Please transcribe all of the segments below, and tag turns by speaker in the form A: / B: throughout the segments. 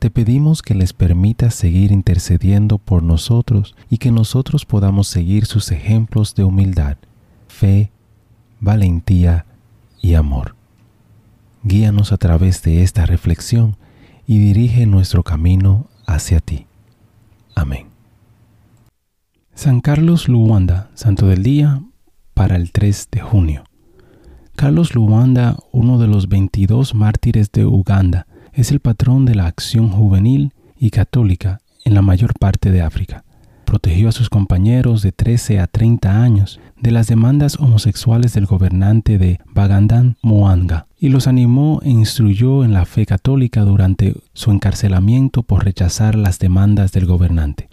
A: Te pedimos que les permitas seguir intercediendo por nosotros y que nosotros podamos seguir sus ejemplos de humildad, fe, valentía y amor. Guíanos a través de esta reflexión y dirige nuestro camino hacia ti. Amén.
B: San Carlos Luanda, Santo del Día, para el 3 de junio. Carlos Luanda, uno de los 22 mártires de Uganda, es el patrón de la acción juvenil y católica en la mayor parte de África. Protegió a sus compañeros de 13 a 30 años de las demandas homosexuales del gobernante de Bagandan Moanga y los animó e instruyó en la fe católica durante su encarcelamiento por rechazar las demandas del gobernante.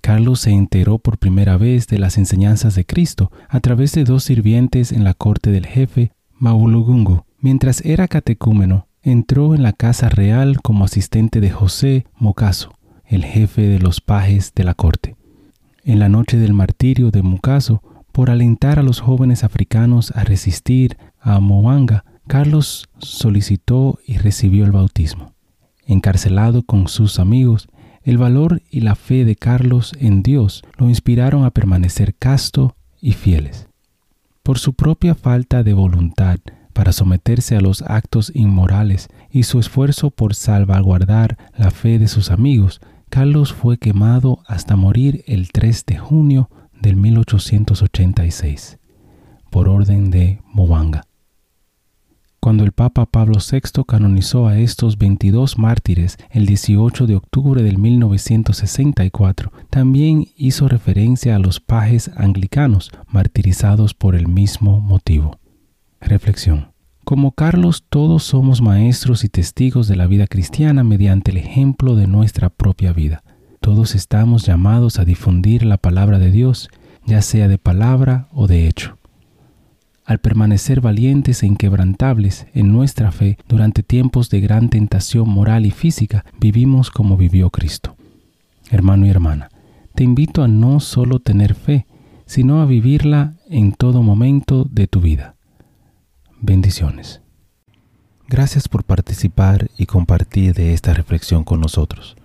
B: Carlos se enteró por primera vez de las enseñanzas de Cristo a través de dos sirvientes en la corte del jefe Maulugungu. Mientras era catecúmeno, entró en la casa real como asistente de José Mocaso, el jefe de los pajes de la corte. En la noche del martirio de Mucaso, por alentar a los jóvenes africanos a resistir a Moanga, Carlos solicitó y recibió el bautismo. Encarcelado con sus amigos, el valor y la fe de Carlos en Dios lo inspiraron a permanecer casto y fieles. Por su propia falta de voluntad, para someterse a los actos inmorales y su esfuerzo por salvaguardar la fe de sus amigos, Carlos fue quemado hasta morir el 3 de junio del 1886, por orden de Mobanga. Cuando el Papa Pablo VI canonizó a estos 22 mártires el 18 de octubre del 1964, también hizo referencia a los pajes anglicanos martirizados por el mismo motivo. Reflexión. Como Carlos, todos somos maestros y testigos de la vida cristiana mediante el ejemplo de nuestra propia vida. Todos estamos llamados a difundir la palabra de Dios, ya sea de palabra o de hecho. Al permanecer valientes e inquebrantables en nuestra fe durante tiempos de gran tentación moral y física, vivimos como vivió Cristo. Hermano y hermana, te invito a no solo tener fe, sino a vivirla en todo momento de tu vida. Bendiciones. Gracias por participar y compartir de esta reflexión con nosotros.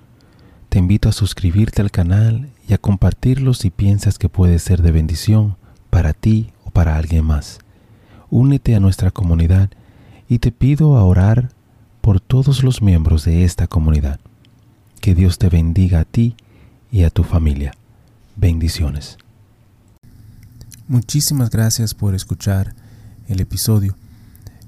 B: Te invito a suscribirte al canal y a compartirlo si piensas que puede ser de bendición para ti o para alguien más. Únete a nuestra comunidad y te pido a orar por todos los miembros de esta comunidad. Que Dios te bendiga a ti y a tu familia. Bendiciones. Muchísimas gracias por escuchar el episodio.